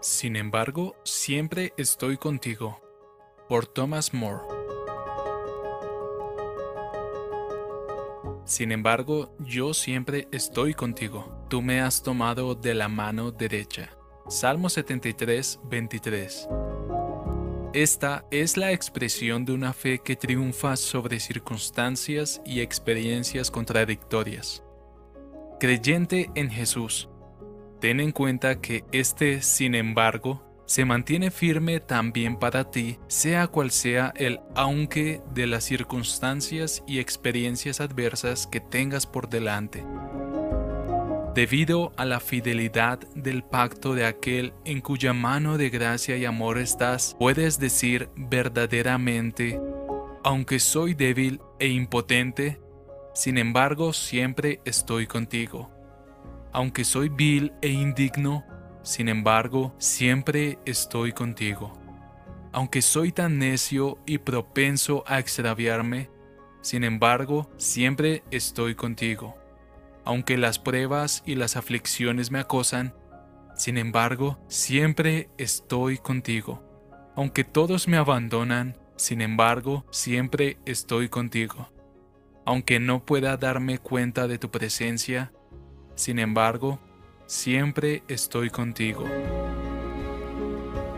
Sin embargo, siempre estoy contigo. Por Thomas More. Sin embargo, yo siempre estoy contigo. Tú me has tomado de la mano derecha. Salmo 73, 23. Esta es la expresión de una fe que triunfa sobre circunstancias y experiencias contradictorias. Creyente en Jesús, ten en cuenta que este, sin embargo, se mantiene firme también para ti, sea cual sea el aunque de las circunstancias y experiencias adversas que tengas por delante. Debido a la fidelidad del pacto de aquel en cuya mano de gracia y amor estás, puedes decir verdaderamente, aunque soy débil e impotente, sin embargo siempre estoy contigo. Aunque soy vil e indigno, sin embargo siempre estoy contigo. Aunque soy tan necio y propenso a extraviarme, sin embargo siempre estoy contigo aunque las pruebas y las aflicciones me acosan, sin embargo, siempre estoy contigo. Aunque todos me abandonan, sin embargo, siempre estoy contigo. Aunque no pueda darme cuenta de tu presencia, sin embargo, siempre estoy contigo.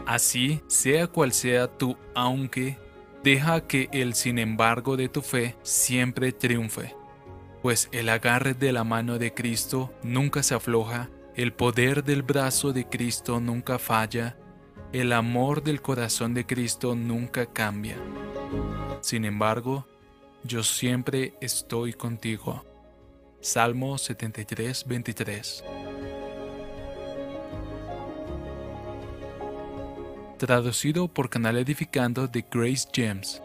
Así, sea cual sea tu aunque, deja que el sin embargo de tu fe siempre triunfe pues el agarre de la mano de Cristo nunca se afloja, el poder del brazo de Cristo nunca falla, el amor del corazón de Cristo nunca cambia. Sin embargo, yo siempre estoy contigo. Salmo 73, 23. Traducido por Canal Edificando de Grace James.